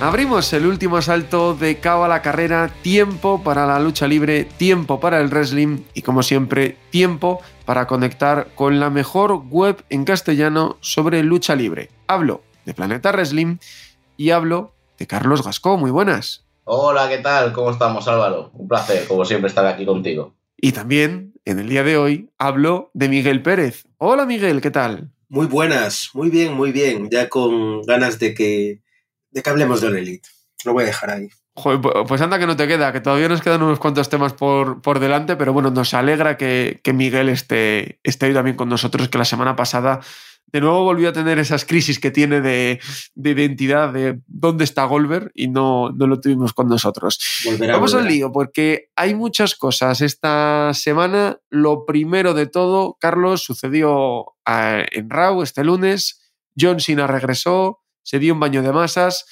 Abrimos el último asalto de cabo a la carrera, tiempo para la lucha libre, tiempo para el wrestling y como siempre, tiempo para conectar con la mejor web en castellano sobre lucha libre. Hablo de Planeta Wrestling y hablo de Carlos Gascó. Muy buenas. Hola, ¿qué tal? ¿Cómo estamos, Álvaro? Un placer, como siempre, estar aquí contigo. Y también, en el día de hoy, hablo de Miguel Pérez. Hola, Miguel, ¿qué tal? Muy buenas, muy bien, muy bien. Ya con ganas de que de que hablemos de Elite. Lo voy a dejar ahí. Joder, pues anda que no te queda, que todavía nos quedan unos cuantos temas por, por delante, pero bueno, nos alegra que, que Miguel esté, esté hoy también con nosotros, que la semana pasada de nuevo volvió a tener esas crisis que tiene de, de identidad, de dónde está Goldberg, y no, no lo tuvimos con nosotros. Volverá, Vamos volverá. al lío, porque hay muchas cosas esta semana. Lo primero de todo, Carlos, sucedió eh, en Raw este lunes. John Cena regresó, se dio un baño de masas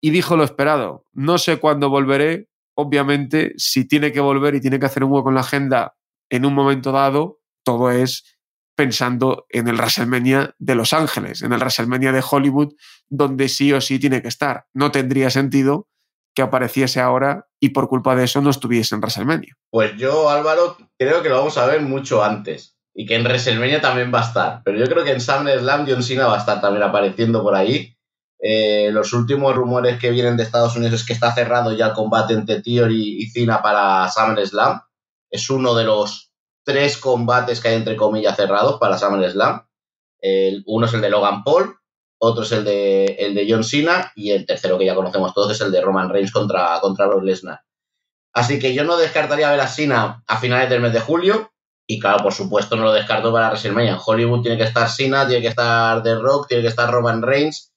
y dijo lo esperado. No sé cuándo volveré. Obviamente, si tiene que volver y tiene que hacer un hueco en la agenda en un momento dado, todo es pensando en el WrestleMania de Los Ángeles, en el WrestleMania de Hollywood, donde sí o sí tiene que estar. No tendría sentido que apareciese ahora y por culpa de eso no estuviese en WrestleMania. Pues yo, Álvaro, creo que lo vamos a ver mucho antes. Y que en WrestleMania también va a estar. Pero yo creo que en SummerSlam John Cena va a estar también apareciendo por ahí. Eh, los últimos rumores que vienen de Estados Unidos es que está cerrado ya el combate entre Theory y Cena para SummerSlam. Es uno de los tres combates que hay entre comillas cerrados para SummerSlam. El, uno es el de Logan Paul, otro es el de, el de John Cena y el tercero que ya conocemos todos es el de Roman Reigns contra, contra Lesnar. Así que yo no descartaría ver a Cena a finales del mes de julio. Y claro, por supuesto, no lo descarto para WrestleMania. En Hollywood tiene que estar Cena, tiene que estar The Rock, tiene que estar Roman Reigns.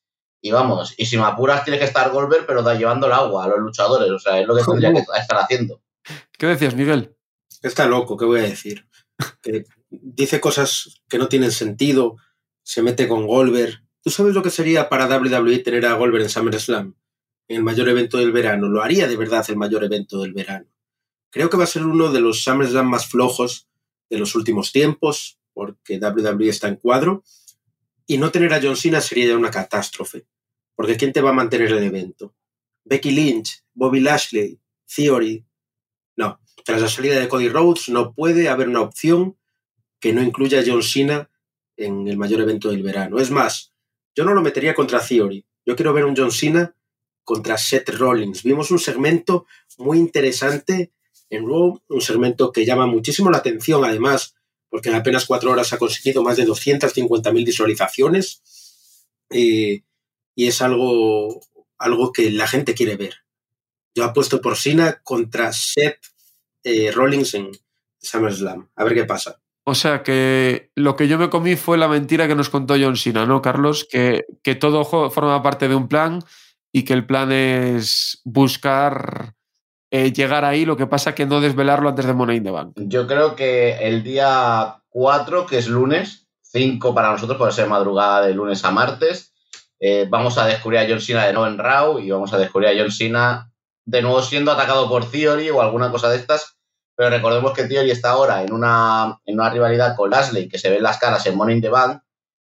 Y vamos, y si me apuras, tiene que estar Goldberg, pero da llevando el agua a los luchadores. O sea, es lo que tendría que estar haciendo. ¿Qué decías, Miguel? Está loco, ¿qué voy a decir? Que dice cosas que no tienen sentido, se mete con Goldberg. ¿Tú sabes lo que sería para WWE tener a Goldberg en SummerSlam? En el mayor evento del verano. Lo haría de verdad el mayor evento del verano. Creo que va a ser uno de los SummerSlam más flojos de los últimos tiempos, porque WWE está en cuadro. Y no tener a John Cena sería ya una catástrofe. Porque ¿quién te va a mantener el evento? Becky Lynch, Bobby Lashley, Theory. No, tras la salida de Cody Rhodes no puede haber una opción que no incluya a John Cena en el mayor evento del verano. Es más, yo no lo metería contra Theory. Yo quiero ver un John Cena contra Seth Rollins. Vimos un segmento muy interesante en Raw, un segmento que llama muchísimo la atención, además, porque en apenas cuatro horas ha conseguido más de 250.000 visualizaciones. Eh, y es algo, algo que la gente quiere ver. Yo apuesto por Cena contra Seth eh, Rollins en SummerSlam. A ver qué pasa. O sea que lo que yo me comí fue la mentira que nos contó John Cena, ¿no, Carlos? Que, que todo forma parte de un plan y que el plan es buscar eh, llegar ahí, lo que pasa que no desvelarlo antes de Money in the Bank. Yo creo que el día 4, que es lunes, 5 para nosotros, puede ser madrugada de lunes a martes, eh, vamos a descubrir a John Cena de nuevo en Raw y vamos a descubrir a John Cena de nuevo siendo atacado por Theory o alguna cosa de estas. Pero recordemos que Theory está ahora en una, en una rivalidad con Lashley, que se ven las caras en Money in the Bank.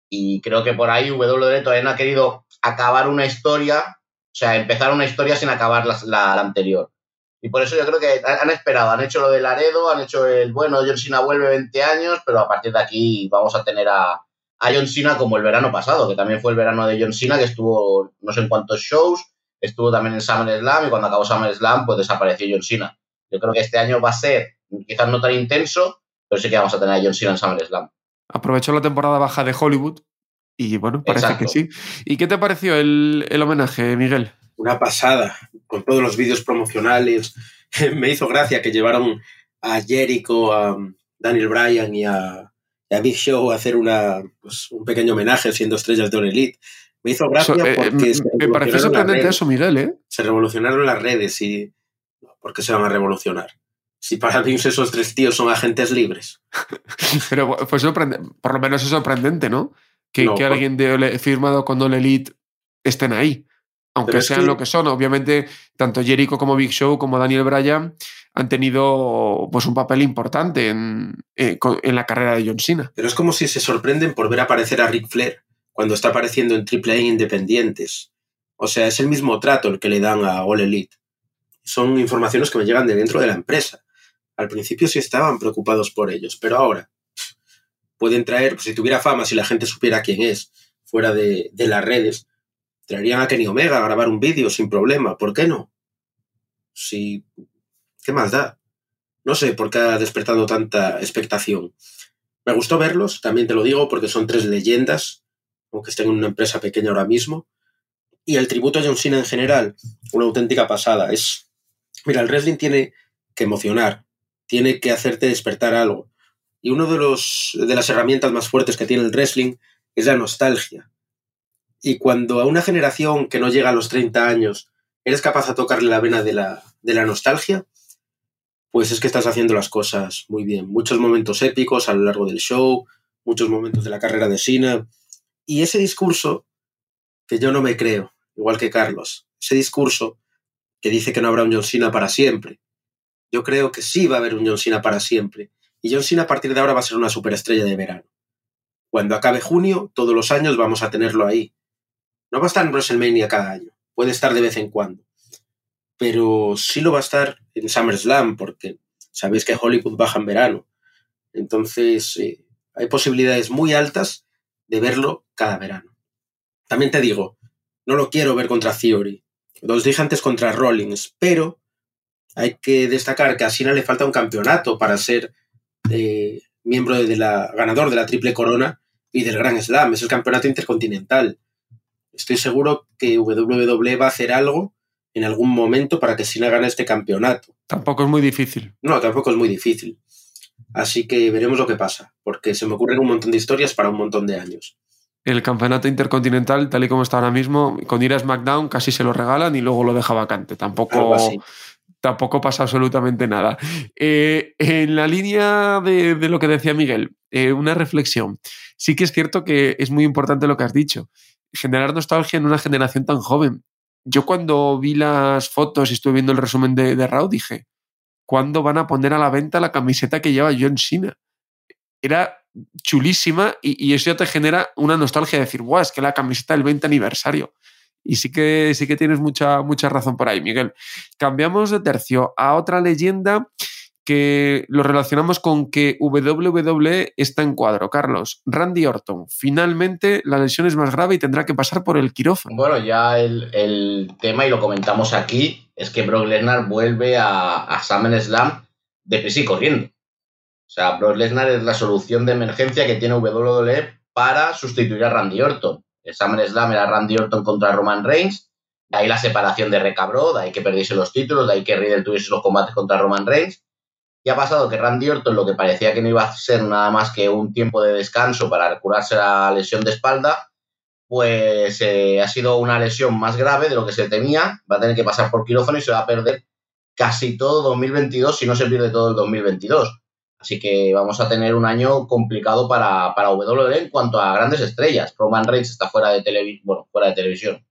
Y creo que por ahí WWE todavía no ha querido acabar una historia, o sea, empezar una historia sin acabar la, anterior. Y por eso yo creo que han han esperado, han hecho lo de Laredo, han hecho el, bueno, John Cena vuelve 20 años, pero a partir de aquí vamos a tener a, a John Cena como el verano pasado, que también fue el verano de John Cena, que estuvo no sé en cuántos shows, estuvo también en SummerSlam y cuando acabó SummerSlam pues desapareció John Cena. Yo creo que este año va a ser quizás no tan intenso, pero sí que vamos a tener a John Cena en SummerSlam. Aprovechó la temporada baja de Hollywood y bueno, parece Exacto. que sí. ¿Y qué te pareció el, el homenaje, Miguel? Una pasada, con todos los vídeos promocionales. Me hizo gracia que llevaron a Jericho, a Daniel Bryan y a, a Big Show hacer una, pues, un pequeño homenaje siendo estrellas de All Elite. Me hizo gracia So- eh, porque... eh, se me pareció sorprendente eso, Miguel, ¿eh? Se revolucionaron las redes y... ¿Por qué se van a revolucionar? Si para Vince esos tres tíos son agentes libres. Pero fue sorprendente, por lo menos es sorprendente, ¿no? Que, No, que por- alguien de Ole- firmado con All Elite estén ahí. Aunque Pero es sean que- lo que son. Obviamente, tanto Jericho como Big Show como Daniel Bryan han tenido pues, un papel importante en, eh, en la carrera de John Cena. Pero es como si se sorprenden por ver aparecer a Ric Flair cuando está apareciendo en AAA independientes. O sea, es el mismo trato el que le dan a All Elite. Son informaciones que me llegan de dentro de la empresa. Al principio sí estaban preocupados por ellos, pero ahora pueden traer, pues, si tuviera fama, si la gente supiera quién es, fuera de, de las redes, traerían a Kenny Omega a grabar un vídeo sin problema. ¿Por qué no? Si, ¿Qué más da? No sé por qué ha despertado tanta expectación. Me gustó verlos, también te lo digo, porque son tres leyendas, aunque estén en una empresa pequeña ahora mismo. Y el tributo a John Cena en general, una auténtica pasada. Es, mira, el wrestling tiene que emocionar, tiene que hacerte despertar algo. Y uno de, los, de las herramientas más fuertes que tiene el wrestling es la nostalgia. Y cuando a una generación que no llega a los 30 años eres capaz de tocarle la vena de la, de la nostalgia, pues es que estás haciendo las cosas muy bien. Muchos momentos épicos a lo largo del show, muchos momentos de la carrera de Sina. Y ese discurso, que yo no me creo, igual que Carlos, ese discurso que dice que no habrá un John Cena para siempre. Yo creo que sí va a haber un John Cena para siempre. Y John Cena a partir de ahora va a ser una superestrella de verano. Cuando acabe junio, todos los años vamos a tenerlo ahí. No va a estar en WrestleMania cada año, puede estar de vez en cuando pero sí lo va a estar en SummerSlam, porque sabéis que Hollywood baja en verano. Entonces, eh, hay posibilidades muy altas de verlo cada verano. También te digo, no lo quiero ver contra Theory. Los dije antes contra Rollins, pero hay que destacar que a Sina le falta un campeonato para ser eh, miembro de la ganador de la triple corona y del Gran Slam. Es el campeonato intercontinental. Estoy seguro que WWE va a hacer algo en algún momento para que Sina gane este campeonato. Tampoco es muy difícil. No, tampoco es muy difícil. Así que veremos lo que pasa, porque se me ocurren un montón de historias para un montón de años. El campeonato intercontinental, tal y como está ahora mismo, con ir a SmackDown casi se lo regalan y luego lo deja vacante. Tampoco, tampoco pasa absolutamente nada. Eh, en la línea de, de lo que decía Miguel, eh, una reflexión. Sí que es cierto que es muy importante lo que has dicho. Generar nostalgia en una generación tan joven. Yo cuando vi las fotos y estuve viendo el resumen de, de dije, ¿cuándo van a poner a la venta la camiseta que lleva John Cena? Era chulísima y, y eso ya te genera una nostalgia de decir, guau, es que la camiseta del 20 aniversario. Y sí que, sí que tienes mucha, mucha razón por ahí, Miguel. Cambiamos de tercio a otra leyenda lo relacionamos con que WWE está en cuadro. Carlos, Randy Orton, finalmente la lesión es más grave y tendrá que pasar por el quirófano. Bueno, ya el, tema, y lo comentamos aquí, es que Brock Lesnar vuelve a, a SummerSlam deprisa y corriendo. O sea, Brock Lesnar es la solución de emergencia que tiene WWE para sustituir a Randy Orton. El SummerSlam era Randy Orton contra Roman Reigns, de ahí la separación de Recabró, de ahí que perdiese los títulos, de ahí que Riddle tuviese los combates contra Roman Reigns. Y ha pasado que Randy Orton, lo que parecía que no iba a ser nada más que un tiempo de descanso para curarse la lesión de espalda, pues eh, ha sido una lesión más grave de lo que se temía. Va a tener que pasar por quirófano y se va a perder casi todo 2022, si no se pierde todo el 2022. Así que vamos a tener un año complicado para, para WWE en cuanto a grandes estrellas. Roman Reigns está fuera de, bueno, fuera de televisión,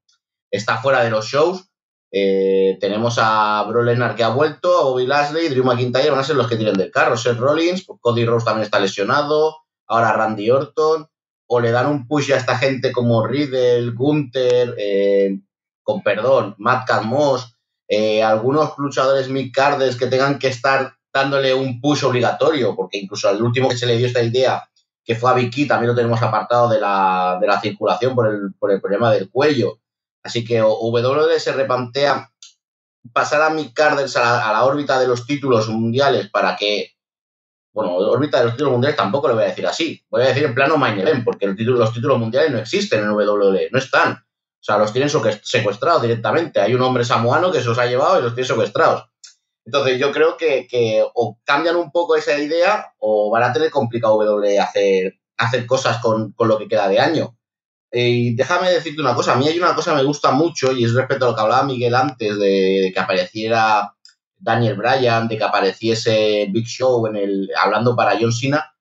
está fuera de los shows. Eh, tenemos a Lesnar que ha vuelto, a Bobby Lashley, Drew McIntyre van a ser los que tiren del carro. Seth Rollins, Cody Rhodes también está lesionado, ahora Randy Orton, o le dan un push a esta gente como Riddle, Gunther, eh, con perdón, Matt Moss, eh, algunos luchadores mid-carders que tengan que estar dándole un push obligatorio, porque incluso al último que se le dio esta idea, que fue a Vicky, también lo tenemos apartado de la, de la circulación por el, por el problema del cuello. Así que WWE se replantea pasar a a la, a la órbita de los títulos mundiales para que bueno, órbita de los títulos mundiales tampoco lo voy a decir así. Voy a decir en plano main porque los títulos mundiales no existen en WWE, no están. O sea, los tienen secuestrados directamente. Hay un hombre samoano que se los ha llevado y los tiene secuestrados. Entonces yo creo que, que o cambian un poco esa idea o van a tener complicado WWE hacer, hacer cosas con, con lo que queda de año. Eh, y déjame decirte una cosa, a mí hay una cosa que me gusta mucho y es respecto a lo que hablaba Miguel antes de, que apareciera Daniel Bryan, de que apareciese Big Show en el, hablando para John Cena.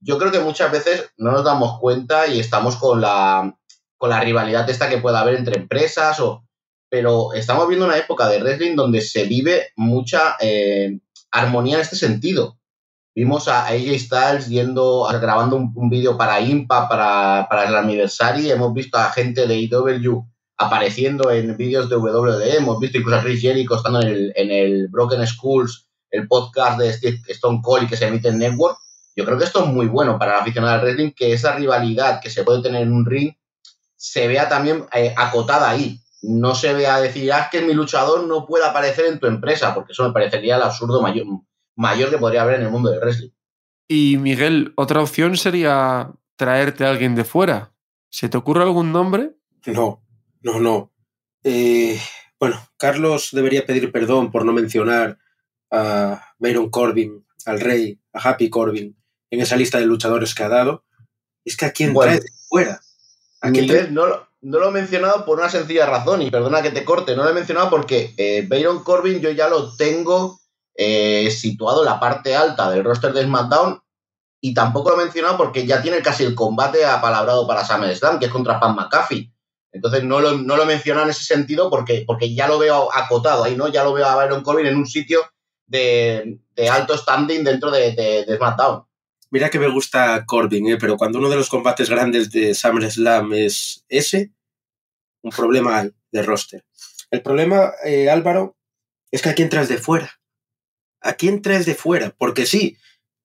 Yo creo que muchas veces no nos damos cuenta y estamos con la, con la rivalidad esta que pueda haber entre empresas, o, pero estamos viendo una época de wrestling donde se vive mucha eh, armonía en este sentido. Vimos a AJ Styles yendo, grabando un, vídeo para Impa, para, para el aniversario. Hemos visto a gente de IW apareciendo en vídeos de WWE. Hemos visto incluso a Chris Jericho estando en el, en el Broken Schools, el podcast de Stone Cold que se emite en Network. Yo creo que esto es muy bueno para el aficionado al wrestling, que esa rivalidad que se puede tener en un ring se vea también eh, acotada ahí. No se vea decir, ah, que mi luchador no puede aparecer en tu empresa, porque eso me parecería el absurdo mayor, mayor que podría haber en el mundo del wrestling. Y Miguel, otra opción sería traerte a alguien de fuera. ¿Se te ocurre algún nombre? No, no, no. Eh, bueno, Carlos debería pedir perdón por no mencionar a Baron Corbin, al rey, a Happy Corbin, en esa lista de luchadores que ha dado. Es que a quién trae de fuera. ¿A Miguel, no, no, lo he mencionado por una sencilla razón, y perdona que te corte, no lo he mencionado porque eh, Baron Corbin yo ya lo tengo eh, situado en la parte alta del roster de SmackDown y tampoco lo he mencionado porque ya tiene casi el combate apalabrado para SummerSlam, que es contra Pan McAfee. Entonces no lo, no lo menciona en ese sentido porque, porque ya lo veo acotado ahí, ¿no? Ya lo veo a Byron Corbin en un sitio de, alto standing dentro de, SmackDown. Mira que me gusta Corbin, ¿eh? pero cuando uno de los combates grandes de SummerSlam es ese, un problema de roster. El problema, eh, Álvaro, es que aquí entras de fuera. ¿A quién traes de fuera? Porque sí,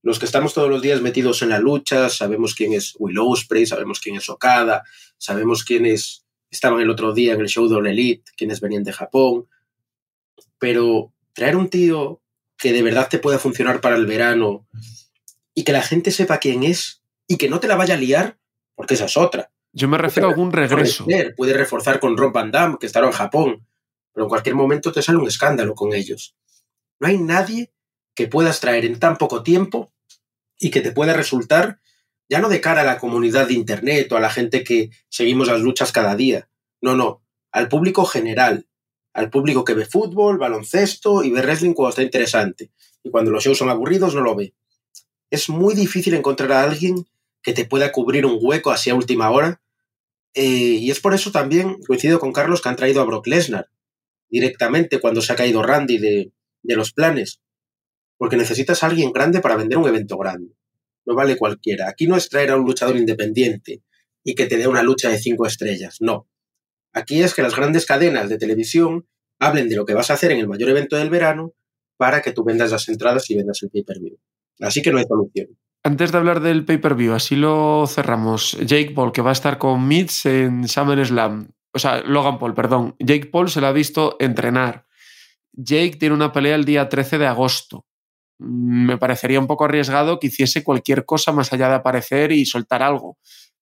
los que estamos todos los días metidos en la lucha, sabemos quién es Will Ospreay, sabemos quién es Okada, sabemos quiénes estaban el otro día en el show de Elite, quiénes venían de Japón, pero traer un tío que de verdad te pueda funcionar para el verano y que la gente sepa quién es y que no te la vaya a liar, porque esa es otra. Yo me refiero a algún regreso. Puede reforzar con Rob Van Damme, que estará en Japón, pero en cualquier momento te sale un escándalo con ellos. No hay nadie que puedas traer en tan poco tiempo y que te pueda resultar, ya no de cara a la comunidad de Internet o a la gente que seguimos las luchas cada día, no, no, al público general, al público que ve fútbol, baloncesto y ve wrestling cuando está interesante. Y cuando los shows son aburridos no lo ve. Es muy difícil encontrar a alguien que te pueda cubrir un hueco así a última hora. Eh, y es por eso también, coincido con Carlos, que han traído a Brock Lesnar directamente cuando se ha caído Randy de, de los planes. Porque necesitas a alguien grande para vender un evento grande. No vale cualquiera. Aquí no es traer a un luchador independiente y que te dé una lucha de cinco estrellas. No. Aquí es que las grandes cadenas de televisión hablen de lo que vas a hacer en el mayor evento del verano para que tú vendas las entradas y vendas el pay-per-view. Así que no hay solución. Antes de hablar del pay-per-view, así lo cerramos. Jake Paul, que va a estar con Mitch en SummerSlam. O sea, Logan Paul, perdón. Jake Paul se lo ha visto entrenar. Jake tiene una pelea el día 13 de agosto. Me parecería un poco arriesgado que hiciese cualquier cosa más allá de aparecer y soltar algo.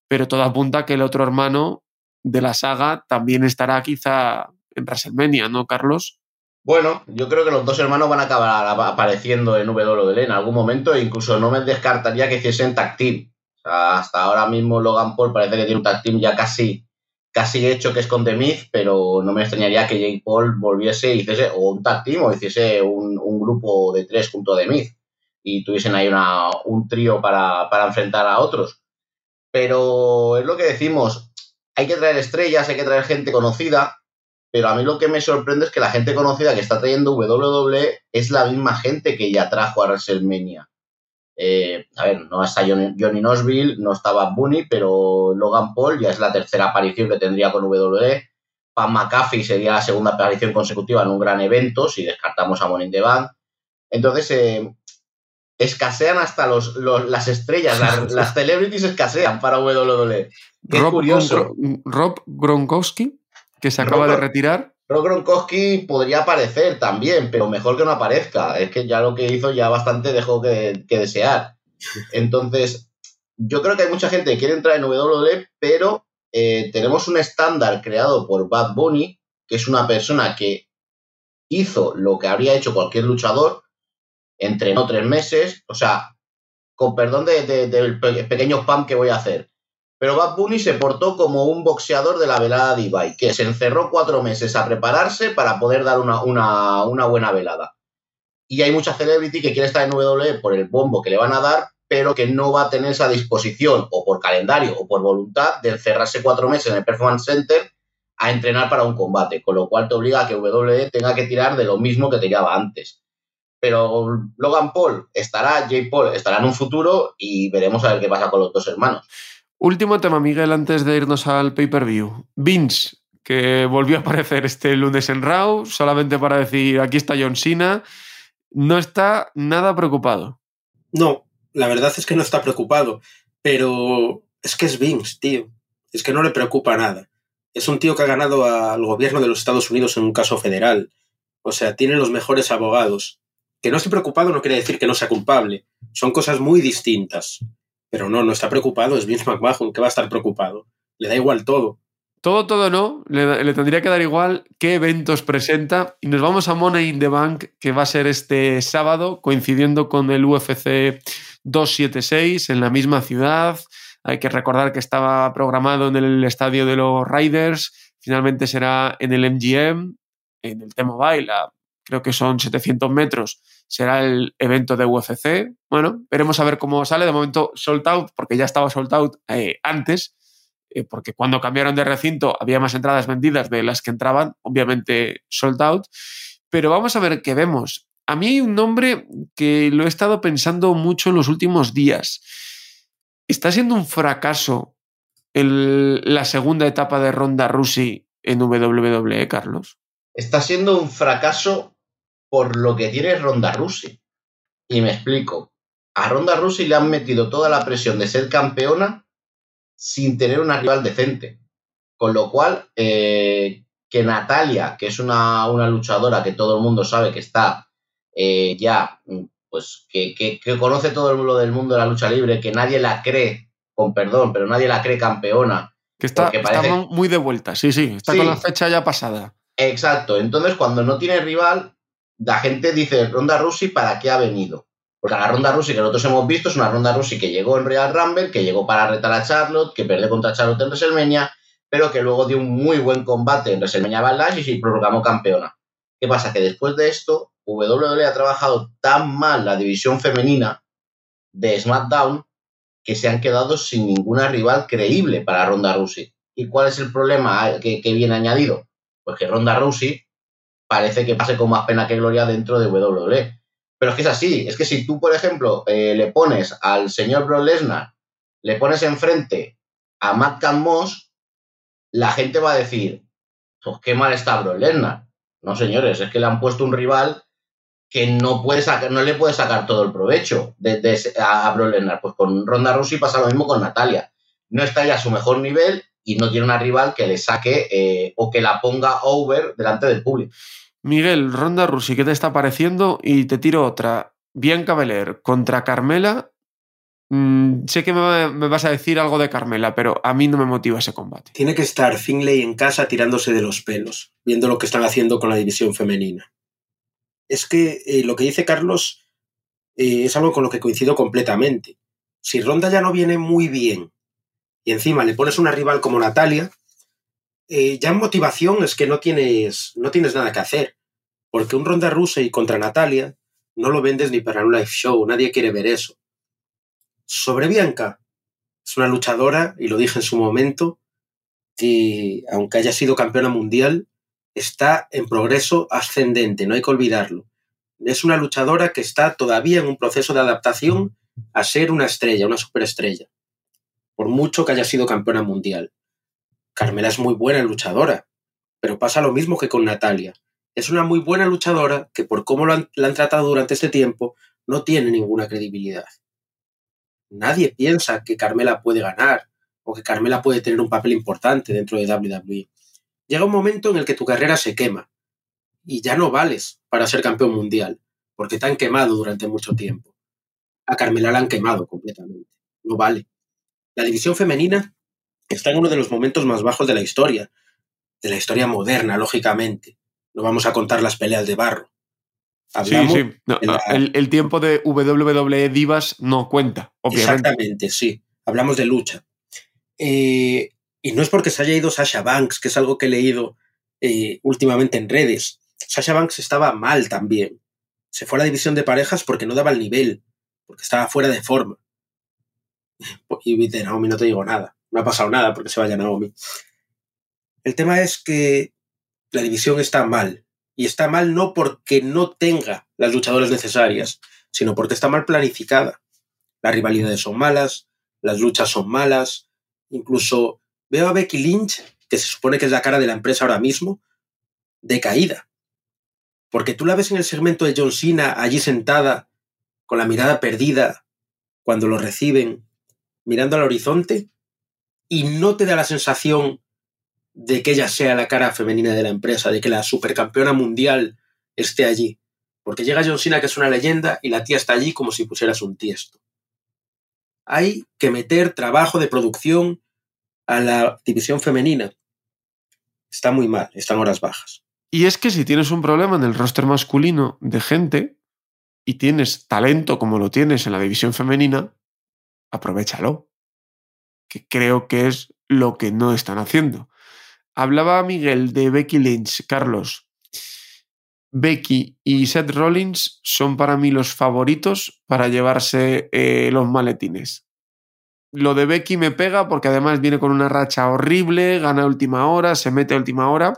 Pero todo apunta a que el otro hermano de la saga también estará quizá en WrestleMania, ¿no, Carlos? Bueno, yo creo que los dos hermanos van a acabar apareciendo en WWE en algún momento e incluso no me descartaría que hiciesen tag team. hasta ahora mismo Logan Paul parece que tiene un tag team ya casi casi hecho que es con The pero no me extrañaría que Jake Paul volviese y hiciese o un tag o hiciese un, grupo de tres junto a The y tuviesen ahí una, un trío para, enfrentar a otros. Pero es lo que decimos, hay que traer estrellas, hay que traer gente conocida, pero a mí lo que me sorprende es que la gente conocida que está trayendo WWE es la misma gente que ya trajo a WrestleMania. Eh, a ver, no está Johnny, Johnny Knoxville, no estaba Bunny, pero Logan Paul ya es la tercera aparición que tendría con WWE. Pam McAfee sería la segunda aparición consecutiva en un gran evento, si descartamos a Money in the Bank. Entonces, eh, escasean hasta los, las estrellas, las, celebrities escasean para WWE. Qué Rob curioso. Rob Gronkowski, que se acaba de retirar. Rob Gronkowski podría aparecer también, pero mejor que no aparezca. Es que ya lo que hizo ya bastante dejó que, desear. Entonces, yo creo que hay mucha gente que quiere entrar en WWE, pero eh, tenemos un estándar creado por Bad Bunny, que es una persona que hizo lo que habría hecho cualquier luchador, entrenó tres meses, o sea, con perdón del pequeño spam que voy a hacer, Pero Bad Bunny se portó como un boxeador de la velada de Ibai, que se encerró cuatro meses a prepararse para poder dar una, una buena velada. Y hay mucha celebrity que quiere estar en WWE por el bombo que le van a dar, pero que no va a tener esa disposición, o por calendario, o por voluntad, de encerrarse cuatro meses en el Performance Center a entrenar para un combate, con lo cual te obliga a que WWE tenga que tirar de lo mismo que tiraba antes. Pero Logan Paul estará, Jay Paul estará en un futuro y veremos a ver qué pasa con los dos hermanos. Último tema, Miguel, antes de irnos al pay-per-view. Vince, que volvió a aparecer este lunes en Raw, solamente para decir, aquí está John Cena, no está nada preocupado. No, la verdad es que no está preocupado, pero es que es Vince, tío. Es que no le preocupa nada. Es un tío que ha ganado al gobierno de los Estados Unidos en un caso federal. O sea, tiene los mejores abogados. Que no esté preocupado no quiere decir que no sea culpable. Son cosas muy distintas. Pero no, no está preocupado, es Vince McMahon, que va a estar preocupado. Le da igual todo. Todo, todo no. Le, tendría que dar igual qué eventos presenta. Y nos vamos a Money in the Bank, que va a ser este sábado, coincidiendo con el UFC 276 en la misma ciudad. Hay que recordar que estaba programado en el estadio de los Riders. Finalmente será en el MGM, en el T-Mobile, creo que son 700 metros. Será el evento de UFC. Bueno, veremos a ver cómo sale. De momento, sold out, porque ya estaba sold out eh, antes, eh, porque cuando cambiaron de recinto había más entradas vendidas de las que entraban, obviamente sold out. Pero vamos a ver qué vemos. A mí hay un nombre que lo he estado pensando mucho en los últimos días ¿Está siendo un fracaso la segunda etapa de Ronda Rousey en WWE, Carlos? Está siendo un fracaso por lo que tiene Ronda Rousey. Y me explico. A Ronda Rousey le han metido toda la presión de ser campeona sin tener una rival decente. Con lo cual, eh, que Natalia, que es una, luchadora que todo el mundo sabe que está eh, ya pues que, conoce todo el mundo del mundo de la lucha libre, que nadie la cree, con perdón, pero nadie la cree campeona. Que está, muy de vuelta, sí, sí, está con la fecha ya pasada. Exacto, entonces cuando no tiene rival, la gente dice, Ronda Rousey, ¿para qué ha venido? Porque la Ronda Rousey que nosotros hemos visto es una Ronda Rousey que llegó en Real Rumble, que llegó para retar a Charlotte, que perdió contra Charlotte en WrestleMania, pero que luego dio un muy buen combate en WrestleMania Backlash y se proclamó campeona. ¿Qué pasa? Que después de esto WWE ha trabajado tan mal la división femenina de SmackDown que se han quedado sin ninguna rival creíble para Ronda Rousey. ¿Y cuál es el problema que, viene añadido? Pues que Ronda Rousey parece que pase con más pena que gloria dentro de WWE. Pero es que es así, es que si tú, por ejemplo, eh, le pones al señor Brock Lesnar, le pones enfrente a Matt Moss, la gente va a decir, pues qué mal está Brock Lesnar. No, señores, es que le han puesto un rival que no, puede sacar, no le puede sacar todo el provecho de, a, Brock Lesnar. Pues con Ronda Rousey pasa lo mismo con Natalia. No está ya a su mejor nivel y no tiene una rival que le saque eh, o que la ponga over delante del público. Miguel, Ronda Rousey, ¿qué te está pareciendo? Y te tiro otra. Bianca Belair contra Carmela. Mm, sé que me, me, vas a decir algo de Carmela, pero a mí no me motiva ese combate. Tiene que estar Finlay en casa tirándose de los pelos, viendo lo que están haciendo con la división femenina es que eh, lo que dice Carlos eh, es algo con lo que coincido completamente. Si Ronda ya no viene muy bien y encima le pones una rival como Natalia, eh, ya en motivación es que no tienes, no tienes nada que hacer. Porque un Ronda y contra Natalia no lo vendes ni para un live show, nadie quiere ver eso. Sobre Bianca, es una luchadora, y lo dije en su momento, que aunque haya sido campeona mundial, está en progreso ascendente, no hay que olvidarlo. Es una luchadora que está todavía en un proceso de adaptación a ser una estrella, una superestrella, por mucho que haya sido campeona mundial. Carmela es muy buena luchadora, pero pasa lo mismo que con Natalia. Es una muy buena luchadora que por cómo la han tratado durante este tiempo no tiene ninguna credibilidad. Nadie piensa que Carmela puede ganar o que Carmela puede tener un papel importante dentro de WWE llega un momento en el que tu carrera se quema y ya no vales para ser campeón mundial, porque te han quemado durante mucho tiempo. A Carmela la han quemado completamente. No vale. La división femenina está en uno de los momentos más bajos de la historia, de la historia moderna, lógicamente. No vamos a contar las peleas de barro. sí, sí. el, el, tiempo de WWE Divas no cuenta, obviamente. Exactamente, sí. Hablamos de lucha. Eh, y no es porque se haya ido Sasha Banks, que es algo que he leído eh, últimamente en redes. Sasha Banks estaba mal también. Se fue a la división de parejas porque no daba el nivel, porque estaba fuera de forma. Y de Naomi no te digo nada. No ha pasado nada porque se vaya Naomi. El tema es que la división está mal. Y está mal no porque no tenga las luchadoras necesarias, sino porque está mal planificada. Las rivalidades son malas, las luchas son malas. Incluso veo a Becky Lynch, que se supone que es la cara de la empresa ahora mismo, decaída. Porque tú la ves en el segmento de John Cena allí sentada, con la mirada perdida, cuando lo reciben, mirando al horizonte, y no te da la sensación de que ella sea la cara femenina de la empresa, de que la supercampeona mundial esté allí. Porque llega John Cena, que es una leyenda, y la tía está allí como si pusieras un tiesto. Hay que meter trabajo de producción a la división femenina. Está muy mal, están horas bajas. Y es que si tienes un problema en el roster masculino de gente y tienes talento como lo tienes en la división femenina, aprovechalo. Que creo que es lo que no están haciendo. Hablaba Miguel de Becky Lynch, Carlos. Becky y Seth Rollins son para mí los favoritos para llevarse eh, los maletines. Lo de Becky me pega porque además viene con una racha horrible, gana última hora, se mete a última hora.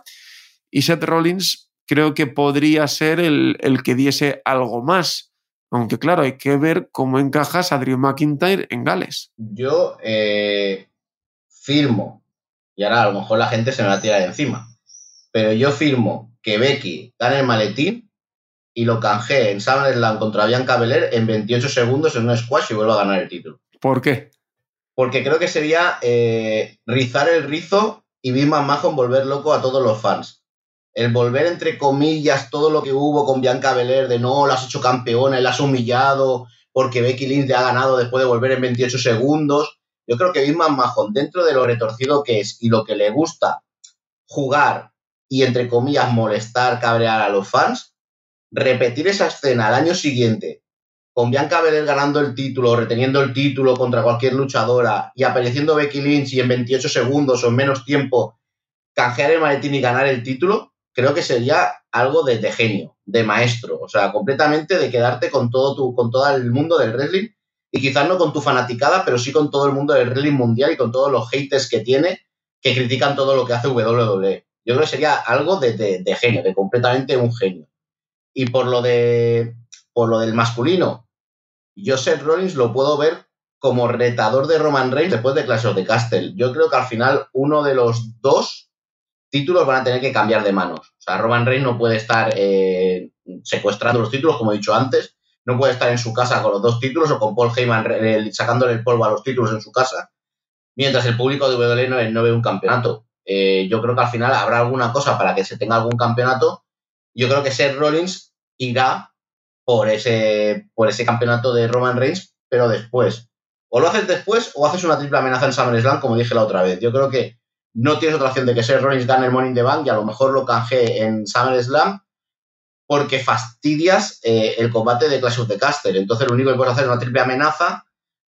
Y Seth Rollins creo que podría ser el, el que diese algo más. Aunque claro, hay que ver cómo encajas a Drew McIntyre en Gales. Yo eh, firmo, y ahora a lo mejor la gente se me va a tirar encima, pero yo firmo que Becky gane el maletín y lo canjee en SummerSlam contra Bianca Belair en 28 segundos en un squash y vuelva a ganar el título. ¿Por qué? Porque creo que sería eh, rizar el rizo y Big McMahon volver loco a todos los fans. El volver, entre comillas, todo lo que hubo con Bianca Belair de no, la has hecho campeona la has humillado porque Becky Lynch le ha ganado después de volver en 28 segundos. Yo creo que Big McMahon, dentro de lo retorcido que es y lo que le gusta jugar y, entre comillas, molestar, cabrear a los fans, repetir esa escena al año siguiente con Bianca Belair ganando el título, reteniendo el título contra cualquier luchadora y apareciendo Becky Lynch y en 28 segundos o en menos tiempo canjear el maletín y ganar el título, creo que sería algo de, genio, de maestro, o sea, completamente de quedarte con todo tu, con todo el mundo del wrestling y quizás no con tu fanaticada, pero sí con todo el mundo del wrestling mundial y con todos los haters que tiene que critican todo lo que hace WWE. Yo creo que sería algo de, de, genio, de completamente un genio. Y por lo de por lo del masculino, yo Rollins lo puedo ver como retador de Roman Reigns después de Clash of the Castle. Yo creo que al final uno de los dos títulos van a tener que cambiar de manos. O sea, Roman Reigns no puede estar eh, secuestrando los títulos, como he dicho antes. No puede estar en su casa con los dos títulos o con Paul Heyman eh, sacándole el polvo a los títulos en su casa, mientras el público de WWE no, ve un campeonato. Eh, yo creo que al final habrá alguna cosa para que se tenga algún campeonato. Yo creo que Seth Rollins irá por ese, por ese campeonato de Roman Reigns, pero después. O lo haces después o haces una triple amenaza en SummerSlam, como dije la otra vez. Yo creo que no tienes otra opción de que Seth Rollins gane el Morning the Bank y a lo mejor lo canje en SummerSlam porque fastidias eh, el combate de Clash of the Castle. Entonces lo único que puedes hacer es una triple amenaza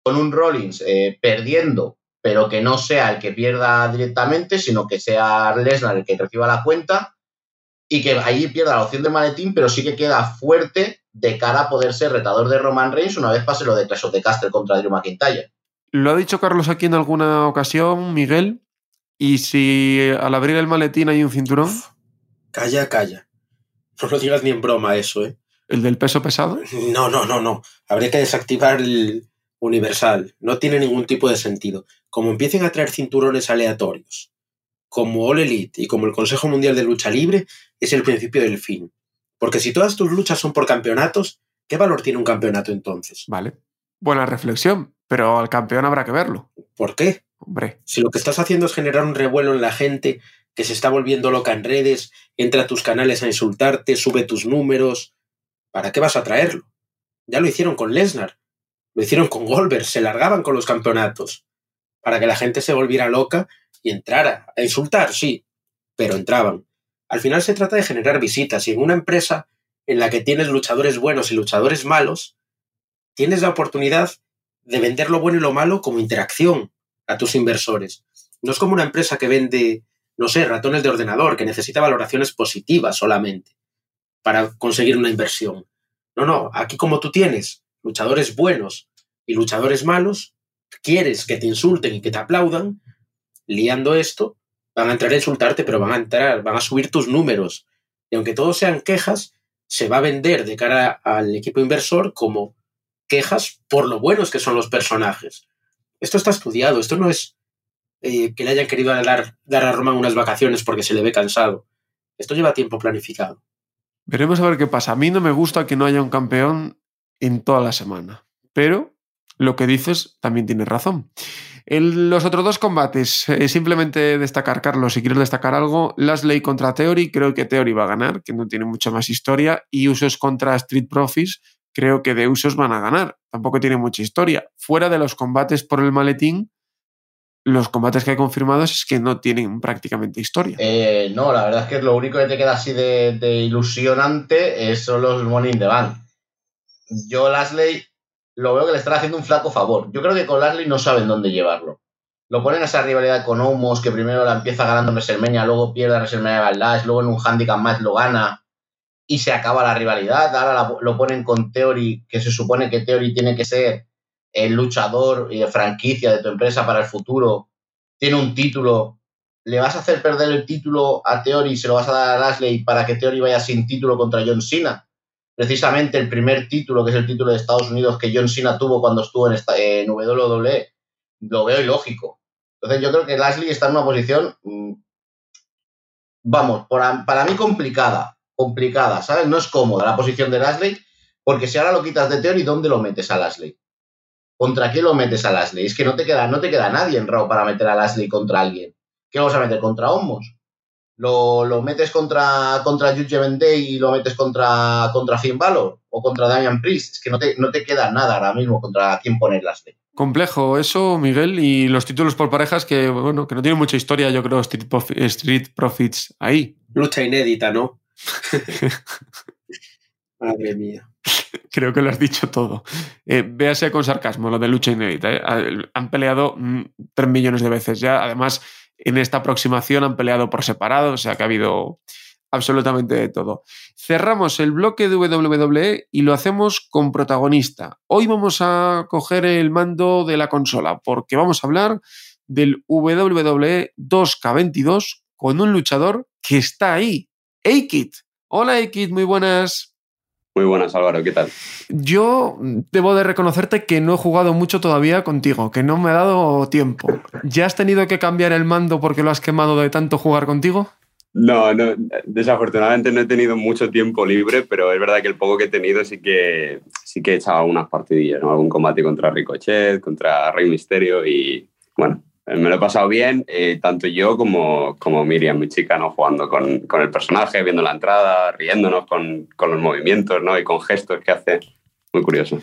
con un Rollins eh, perdiendo, pero que no sea el que pierda directamente, sino que sea Lesnar el que reciba la cuenta y que ahí pierda la opción del maletín, pero sí que queda fuerte de cara a poder ser retador de Roman Reigns una vez pase lo de Clash of the Castle contra Drew McIntyre. Lo ha dicho Carlos aquí en alguna ocasión, Miguel. ¿Y si al abrir el maletín hay un cinturón? Calla, calla. No lo digas ni en broma eso, ¿eh? ¿El del peso pesado? No, no, no, no. Habría que desactivar el universal. No tiene ningún tipo de sentido. Como empiecen a traer cinturones aleatorios, como All Elite y como el Consejo Mundial de Lucha Libre, es el principio del fin. Porque si todas tus luchas son por campeonatos, ¿qué valor tiene un campeonato entonces? Vale. Buena reflexión, pero al campeón habrá que verlo. ¿Por qué? Hombre. Si lo que estás haciendo es generar un revuelo en la gente que se está volviendo loca en redes, entra a tus canales a insultarte, sube tus números, ¿para qué vas a traerlo? Ya lo hicieron con Lesnar, lo hicieron con Goldberg, se largaban con los campeonatos, para que la gente se volviera loca y entrara a insultar, sí, pero entraban. Al final se trata de generar visitas y en una empresa en la que tienes luchadores buenos y luchadores malos, tienes la oportunidad de vender lo bueno y lo malo como interacción. A tus inversores. No es como una empresa que vende, no sé, ratones de ordenador, que necesita valoraciones positivas solamente para conseguir una inversión. No, no, aquí como tú tienes luchadores buenos y luchadores malos, quieres que te insulten y que te aplaudan, liando esto, van a entrar a insultarte, pero van a entrar, van a subir tus números. Y aunque todos sean quejas, se va a vender de cara al equipo inversor como quejas por lo buenos que son los personajes. Esto está estudiado, esto no es eh, que le hayan querido dar, dar a Roman unas vacaciones porque se le ve cansado. Esto lleva tiempo planificado. Veremos a ver qué pasa. A mí no me gusta que no haya un campeón en toda la semana, pero lo que dices también tienes razón. En los otros dos combates, eh, simplemente destacar, Carlos, si quieres destacar algo, Lasley contra Theory, creo que Theory va a ganar, que no tiene mucha más historia, y Usos contra Street Profits, creo que de Usos van a ganar, tampoco tiene mucha historia. Fuera de los combates por el maletín, los combates que hay confirmados es que no tienen prácticamente historia. Eh, no, la verdad es que lo único que te queda así de, ilusionante son los Money in the Bank. Yo, Lasley, lo veo que le están haciendo un flaco favor. Yo creo que con Lasley no saben dónde llevarlo. Lo ponen a esa rivalidad con Omos, que primero la empieza ganando en WrestleMania, luego pierde a WrestleMania Lash, luego en un handicap más lo gana y se acaba la rivalidad. Ahora lo ponen con Theory, que se supone que Theory tiene que ser el luchador y franquicia de tu empresa para el futuro, tiene un título, le vas a hacer perder el título a Theory y se lo vas a dar a Lashley para que Theory vaya sin título contra John Cena. Precisamente el primer título, que es el título de Estados Unidos que John Cena tuvo cuando estuvo en, esta, en WWE, lo veo ilógico. Entonces yo creo que Lashley está en una posición, mm, vamos, para mí complicada, complicada, ¿sabes? No es cómoda la posición de Lashley, porque si ahora lo quitas de Theory, ¿dónde lo metes a Lashley? ¿Contra quién lo metes a Lashley? Es que no te queda, no te queda nadie en Raw para meter a Lashley contra alguien. ¿Qué vamos a meter? ¿Contra Homos? ¿Lo, metes contra, contra Judgment Day y lo metes contra, contra Finn Balor? ¿O contra Damian Priest? Es que no te, no te queda nada ahora mismo contra quién poner Lashley. Complejo eso, Miguel, y los títulos por parejas que, bueno, que no tienen mucha historia, yo creo, Street, Street Profits ahí. Lucha inédita, ¿no? Madre mía. Creo que lo has dicho todo. Eh, véase con sarcasmo lo de lucha inédita. ¿eh? Han peleado mm, tres millones de veces ya. Además, en esta aproximación han peleado por separado, o sea que ha habido absolutamente de todo. Cerramos el bloque de WWE y lo hacemos con protagonista. Hoy vamos a coger el mando de la consola porque vamos a hablar del WWE 2K22 con un luchador que está ahí, Aikid. Hola Aikid, muy buenas. Muy buenas, Álvaro, ¿qué tal? Yo debo de reconocerte que no he jugado mucho todavía contigo, que no me ha dado tiempo. ¿Ya has tenido que cambiar el mando porque lo has quemado de tanto jugar contigo? No, no, desafortunadamente no he tenido mucho tiempo libre, pero es verdad que el poco que he tenido sí que, sí que he echado unas partidillas, ¿no? Algún combate contra Ricochet, contra Rey Misterio y, bueno, me lo he pasado bien, eh, tanto yo como, como Miriam, mi chica, ¿no? jugando con, con el personaje, viendo la entrada, riéndonos con, con, los movimientos ¿no? y con gestos que hace. Muy curioso.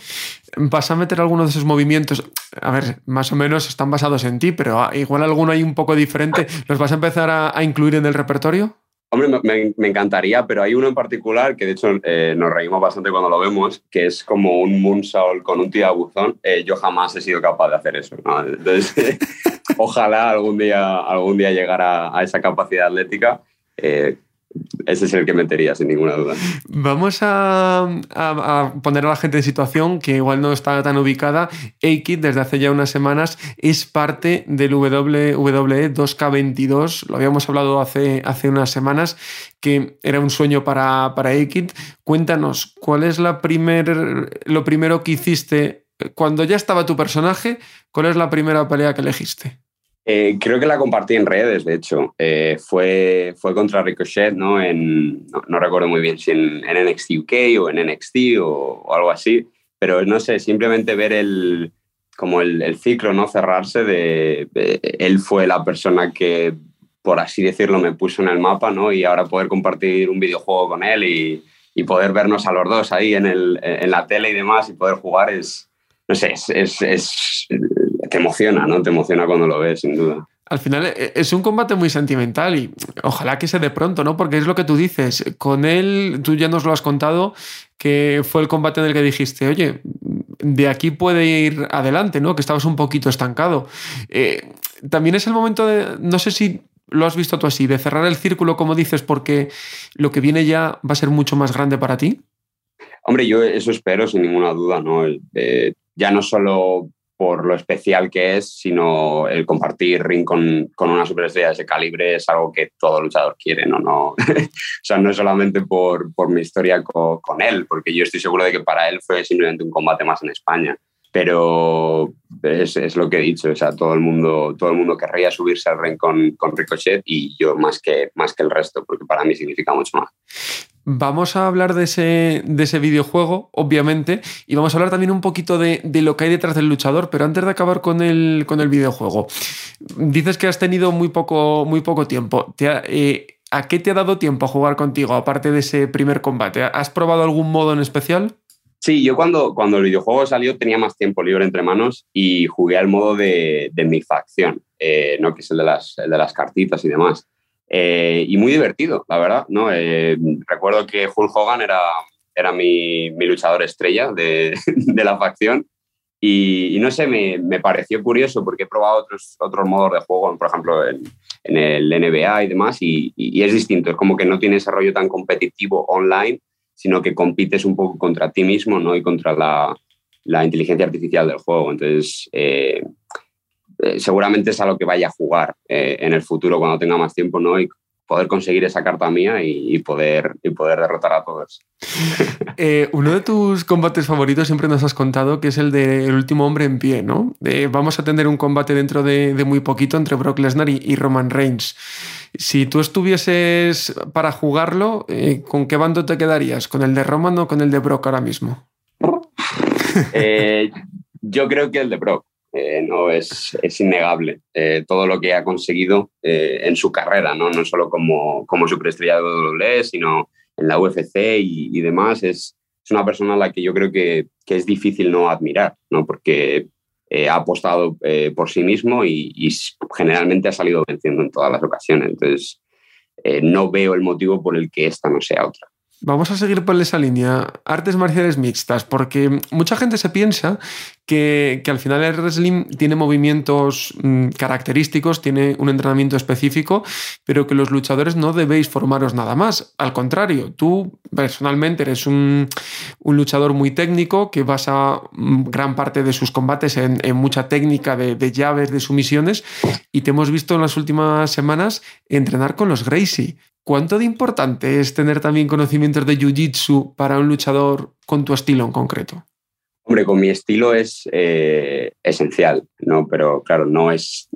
¿Vas a meter alguno de esos movimientos? A ver, más o menos están basados en ti, pero igual alguno hay un poco diferente. ¿Los vas a empezar a incluir en el repertorio? Hombre, me, me, encantaría, pero hay uno en particular que de hecho eh, nos reímos bastante cuando lo vemos, que es como un moonsault con un tío buzón. Eh, yo jamás he sido capaz de hacer eso. ¿no? Entonces, ojalá algún día, algún día llegar a, a esa capacidad atlética. Eh, ese es el que metería, sin ninguna duda. Vamos a, poner a la gente en situación que igual no está tan ubicada. A-Kid, desde hace ya unas semanas, es parte del WWE 2K22. Lo habíamos hablado hace, hace unas semanas, que era un sueño para, para A-Kid. Cuéntanos, ¿cuál es la primer, lo primero que hiciste cuando ya estaba tu personaje? ¿Cuál es la primera pelea que elegiste? Eh, creo que la compartí en redes, de hecho. Eh, fue, fue contra Ricochet, ¿no? En, no, recuerdo muy bien si en, NXT UK o en NXT o, algo así, pero no sé, simplemente ver el, como el, ciclo, ¿no? Cerrarse de, Él fue la persona que, por así decirlo, me puso en el mapa, ¿no? Y ahora poder compartir un videojuego con él y, y poder vernos a los dos ahí en, el, en la tele y demás y poder jugar es, no sé, es te emociona, ¿no? Te emociona cuando lo ves, sin duda. Al final e, es un combate muy sentimental y ojalá que sea de pronto, ¿no? Porque es lo que tú dices. Con él, tú ya nos lo has contado, que fue el combate en el que dijiste, oye, de aquí puede ir adelante, ¿no? Que estabas un poquito estancado. Eh, también es el momento de, no sé si lo has visto tú así, de cerrar el círculo, como dices, porque lo que viene ya va a ser mucho más grande para ti. Hombre, yo eso espero sin ninguna duda, ¿no? Eh, ya no solo por lo especial que es, sino el compartir ring con, con, una superestrella de ese calibre es algo que todo luchador quiere, ¿no? no o sea, no solamente por, por mi historia con, con, él, porque yo estoy seguro de que para él fue simplemente un combate más en España. Pero es, es lo que he dicho, o sea, todo el mundo, todo el mundo querría subirse al ring con, con Ricochet y yo más que, más que el resto, porque para mí significa mucho más. Vamos a hablar de ese, de ese videojuego, obviamente, y vamos a hablar también un poquito de, de, lo que hay detrás del luchador, pero antes de acabar con el, con el videojuego, dices que has tenido muy poco, muy poco tiempo. Eh, ¿A qué te ha dado tiempo a jugar contigo, aparte de ese primer combate? ¿Has probado algún modo en especial? Sí, yo cuando, cuando el videojuego salió tenía más tiempo libre entre manos y jugué al modo de, de mi facción, eh, ¿no? que es el de, las, el de las cartitas y demás. Eh, y muy divertido, la verdad. ¿no? Eh, recuerdo que Hulk Hogan era, era mi, mi luchador estrella de, de la facción y, y, no sé, me, me, pareció curioso porque he probado otros, otros modos de juego, por ejemplo, en, en el NBA y demás, y, y, es distinto. Es como que no tiene ese rollo tan competitivo online, sino que compites un poco contra ti mismo ¿no? y contra la, la inteligencia artificial del juego. Entonces, eh, eh, seguramente es a lo que vaya a jugar eh, en el futuro cuando tenga más tiempo, ¿no? Y poder conseguir esa carta mía y, y poder, y poder derrotar a todos. Eh, uno de tus combates favoritos siempre nos has contado que es el del último hombre en pie, ¿no? De, vamos a tener un combate dentro de, de muy poquito entre Brock Lesnar y, y, Roman Reigns. Si tú estuvieses para jugarlo, eh, ¿con qué bando te quedarías? ¿Con el de Roman o con el de Brock ahora mismo? yo creo que el de Brock. Eh, no es, es innegable eh, todo lo que ha conseguido eh, en su carrera, no, no solo como, como superestrella de WWE, sino en la UFC y, demás. Es, es, una persona a la que yo creo que, que es difícil no admirar, ¿no? porque ha apostado por sí mismo y, y, generalmente ha salido venciendo en todas las ocasiones. Entonces, no veo el motivo por el que esta no sea otra. Vamos a seguir por esa línea, artes marciales mixtas, porque mucha gente se piensa que, que, al final el wrestling tiene movimientos mmm, característicos, tiene un entrenamiento específico, pero que los luchadores no debéis formaros nada más. Al contrario, tú personalmente eres un, un luchador muy técnico que basa gran parte de sus combates en, en mucha técnica de, de, llaves, de sumisiones, y te hemos visto en las últimas semanas entrenar con los Gracie. ¿Cuánto de importante es tener también conocimientos de Jiu-Jitsu para un luchador con tu estilo en concreto? Hombre, con mi estilo es eh, esencial, ¿no? Pero claro, no es,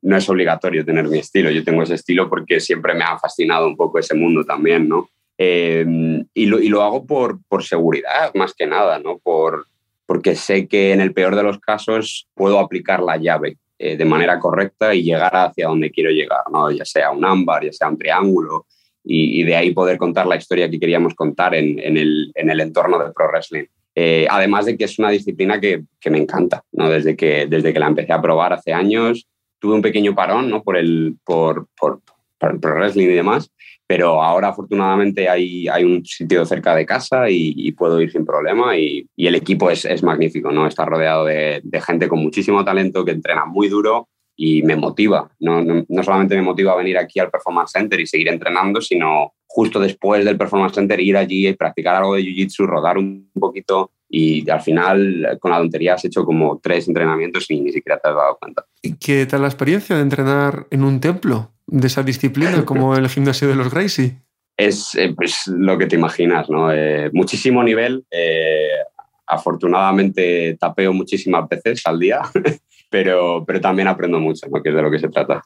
no es obligatorio tener mi estilo. Yo tengo ese estilo porque siempre me ha fascinado un poco ese mundo también, ¿no? Eh, y, lo, y, lo, hago por, por, seguridad, más que nada, ¿no? Por, porque sé que en el peor de los casos puedo aplicar la llave eh, de manera correcta y llegar hacia donde quiero llegar, ¿no? Ya sea un ámbar, ya sea un triángulo, y, de ahí poder contar la historia que queríamos contar en, el, en el, entorno del pro wrestling. Eh, además de que es una disciplina que, que, me encanta, ¿no? desde, que, desde que la empecé a probar hace años, tuve un pequeño parón ¿no? por, el, por, por, el pro wrestling y demás, pero ahora afortunadamente hay, hay un sitio cerca de casa y, puedo ir sin problema y, el equipo es, es, magnífico, ¿no? está rodeado de, de gente con muchísimo talento que entrena muy duro y me motiva. No, no, no, solamente me motiva a venir aquí al Performance Center y seguir entrenando, sino justo después del Performance Center ir allí y practicar algo de Jiu-Jitsu, rodar un poquito y al final con la tontería has hecho como tres entrenamientos y ni siquiera te has dado cuenta. ¿Y qué tal la experiencia de entrenar en un templo de esa disciplina como el gimnasio de los Gracie? Es eh, pues, lo que te imaginas, ¿no? Eh, muchísimo nivel. Eh, afortunadamente tapeo muchísimas veces al día pero, pero también aprendo mucho, ¿no? que es de lo que se trata.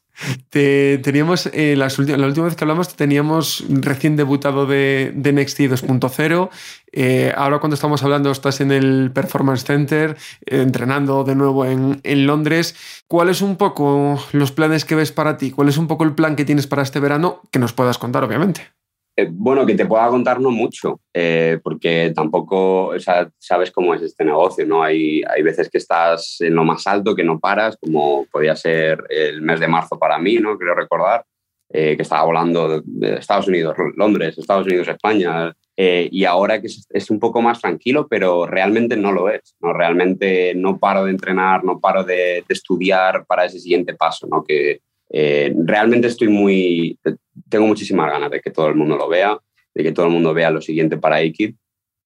Te, teníamos, eh, las la última vez que hablamos, teníamos recién debutado de, de NXT 2.0. Eh, ahora cuando estamos hablando estás en el Performance Center, eh, entrenando de nuevo en, en Londres. ¿Cuáles un poco los planes que ves para ti? ¿Cuál es un poco el plan que tienes para este verano? Que nos puedas contar, obviamente. Eh, bueno, que te pueda contar no mucho, eh, porque tampoco o sea, sabes cómo es este negocio, ¿no? Hay, hay veces que estás en lo más alto, que no paras, como podía ser el mes de marzo para mí, ¿no? Quiero recordar. eh, que estaba volando de Estados Unidos, Londres, Estados Unidos, España, eh, y ahora que es, un poco más tranquilo, pero realmente no lo es, ¿no? Realmente no paro de entrenar, no paro de, estudiar para ese siguiente paso, ¿no? Que eh, realmente estoy muy, tengo muchísimas ganas de que todo el mundo lo vea, de que todo el mundo vea lo siguiente para Aikid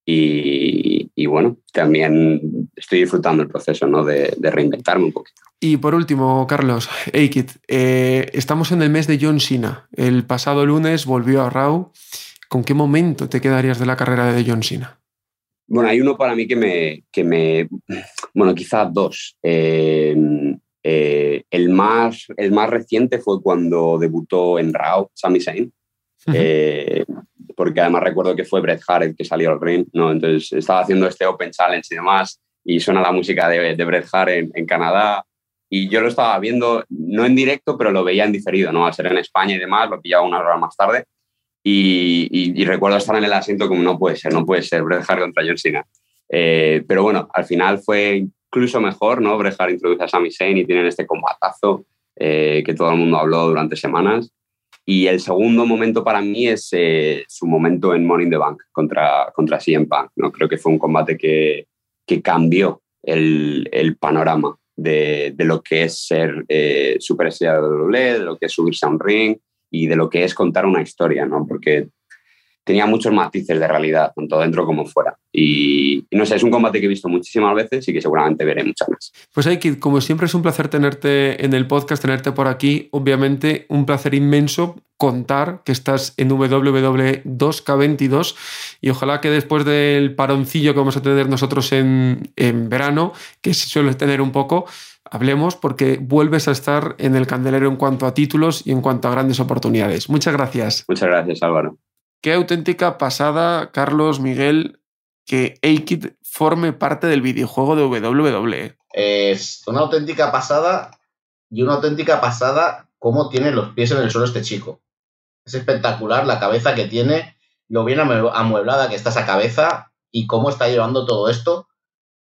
y, y bueno, también estoy disfrutando el proceso, ¿no? De, de reinventarme un poquito. Y por último, Carlos, Aikid, eh, estamos en el mes de John Cena. El pasado lunes volvió a Raw. ¿Con qué momento te quedarías de la carrera de John Cena? Bueno, hay uno para mí que me, que me bueno, quizás dos. Eh, eh, el, más, el más reciente fue cuando debutó en Raw, Sami Zayn. Eh, porque además recuerdo que fue Bret Hart el que salió al ring, ¿no? Entonces estaba haciendo este Open Challenge y demás, y suena la música de, de Bret Hart en, en, Canadá, y yo lo estaba viendo, no en directo, pero lo veía en diferido, ¿no? Al ser en España y demás, lo pillaba una hora más tarde, y, recuerdo estar en el asiento como no puede ser, no puede ser Bret Hart contra John Cena. Eh, pero bueno, al final fue incluso mejor, ¿no? Bret Hart introduce a Sami Zayn y tienen este combatazo eh, que todo el mundo habló durante semanas. Y el segundo momento para mí es eh, su momento en in the Bank contra, contra CM Punk. ¿no? Creo que fue un combate que, que cambió el, el panorama de, de, lo que es ser eh, superestrella de WWE, de lo que es subirse a un ring, y de lo que es contar una historia, ¿no? Porque tenía muchos matices de realidad, tanto dentro como fuera. Y, no sé, es un combate que he visto muchísimas veces y que seguramente veré muchas más. Pues Aikid, como siempre es un placer tenerte en el podcast, tenerte por aquí. Obviamente un placer inmenso contar que estás en WWE 2K22 y ojalá que después del paroncillo que vamos a tener nosotros en, en verano, que se suele tener un poco, hablemos porque vuelves a estar en el candelero en cuanto a títulos y en cuanto a grandes oportunidades. Muchas gracias. Muchas gracias, Álvaro. Qué auténtica pasada, Carlos, Miguel, que A-Kid forme parte del videojuego de WWE. Es una auténtica pasada y una auténtica pasada cómo tiene los pies en el suelo este chico. Es espectacular la cabeza que tiene, lo bien amueblada que está esa cabeza y cómo está llevando todo esto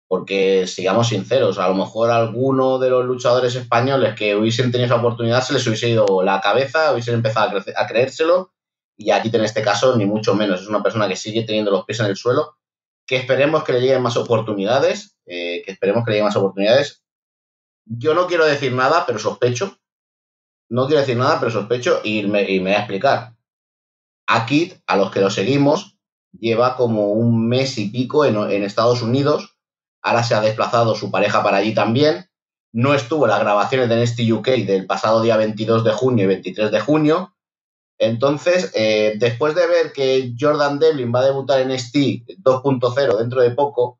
porque sigamos sinceros, a lo mejor alguno de los luchadores españoles que hubiesen tenido esa oportunidad se les hubiese ido la cabeza, hubiesen empezado a, creérselo, y aquí en este caso ni mucho menos, es una persona que sigue teniendo los pies en el suelo, que esperemos que le lleguen más oportunidades, eh, que esperemos que le lleguen más oportunidades. Yo no quiero decir nada, pero sospecho, no quiero decir nada, pero sospecho, y me, voy a explicar. Aquí, a los que lo seguimos, lleva como un mes y pico en, en Estados Unidos, Ahora se ha desplazado su pareja para allí también. No estuvo en las grabaciones de NXT UK del pasado día 22 de junio y 23 de junio. Entonces, eh, después de ver que Jordan Devlin va a debutar en NXT 2.0 dentro de poco,